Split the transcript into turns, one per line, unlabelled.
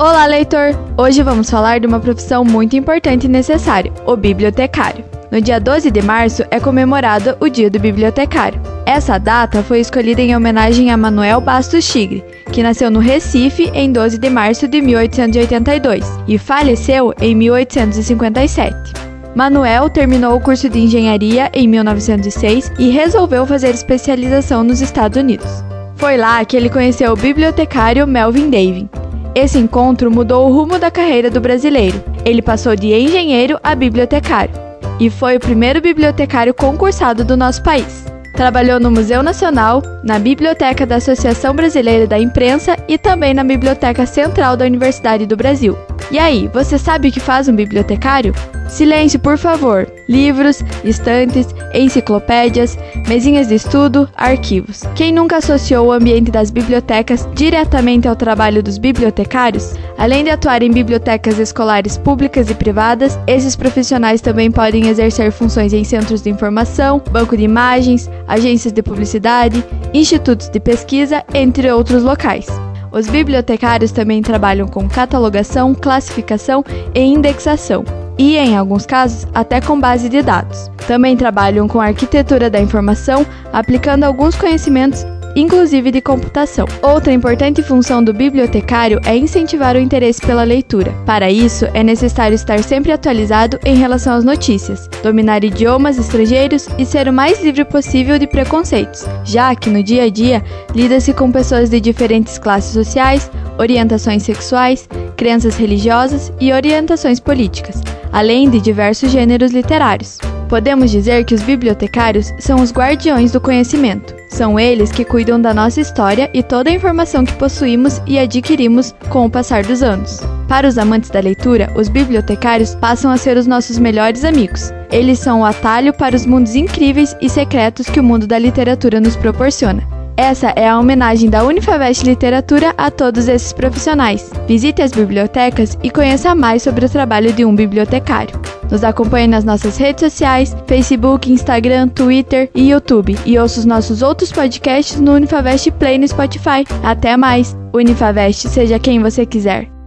Olá, leitor! Hoje vamos falar de uma profissão muito importante e necessária, o bibliotecário. No dia 12 de março é comemorado o Dia do Bibliotecário. Essa data foi escolhida em homenagem a Manuel Bastos Chigre, que nasceu no Recife em 12 de março de 1882 e faleceu em 1857. Manuel terminou o curso de engenharia em 1906 e resolveu fazer especialização nos Estados Unidos. Foi lá que ele conheceu o bibliotecário Melvin Davin. Esse encontro mudou o rumo da carreira do brasileiro. Ele passou de engenheiro a bibliotecário e foi o primeiro bibliotecário concursado do nosso país. Trabalhou no Museu Nacional, na Biblioteca da Associação Brasileira da Imprensa e também na Biblioteca Central da Universidade do Brasil. E aí, você sabe o que faz um bibliotecário? Silêncio, por favor. Livros, estantes, enciclopédias, mesinhas de estudo, arquivos. Quem nunca associou o ambiente das bibliotecas diretamente ao trabalho dos bibliotecários? Além de atuar em bibliotecas escolares públicas e privadas, esses profissionais também podem exercer funções em centros de informação, banco de imagens, agências de publicidade, institutos de pesquisa, entre outros locais. Os bibliotecários também trabalham com catalogação, classificação e indexação e, em alguns casos, até com base de dados. Também trabalham com arquitetura da informação, aplicando alguns conhecimentos inclusive de computação. Outra importante função do bibliotecário é incentivar o interesse pela leitura. Para isso, é necessário estar sempre atualizado em relação às notícias, dominar idiomas estrangeiros e ser o mais livre possível de preconceitos, já que no dia a dia lida-se com pessoas de diferentes classes sociais, orientações sexuais, crenças religiosas e orientações políticas além de diversos gêneros literários. Podemos dizer que os bibliotecários são os guardiões do conhecimento. São eles que cuidam da nossa história e toda a informação que possuímos e adquirimos com o passar dos anos. Para os amantes da leitura, os bibliotecários passam a ser os nossos melhores amigos. Eles são o atalho para os mundos incríveis e secretos que o mundo da literatura nos proporciona. Essa é a homenagem da Unifavest Literatura a todos esses profissionais. Visite as bibliotecas e conheça mais sobre o trabalho de um bibliotecário. Nos acompanhe nas nossas redes sociais, Facebook, Instagram, Twitter e YouTube. E ouça os nossos outros podcasts no Unifavest Play no Spotify. Até mais! Unifavest, seja quem você quiser.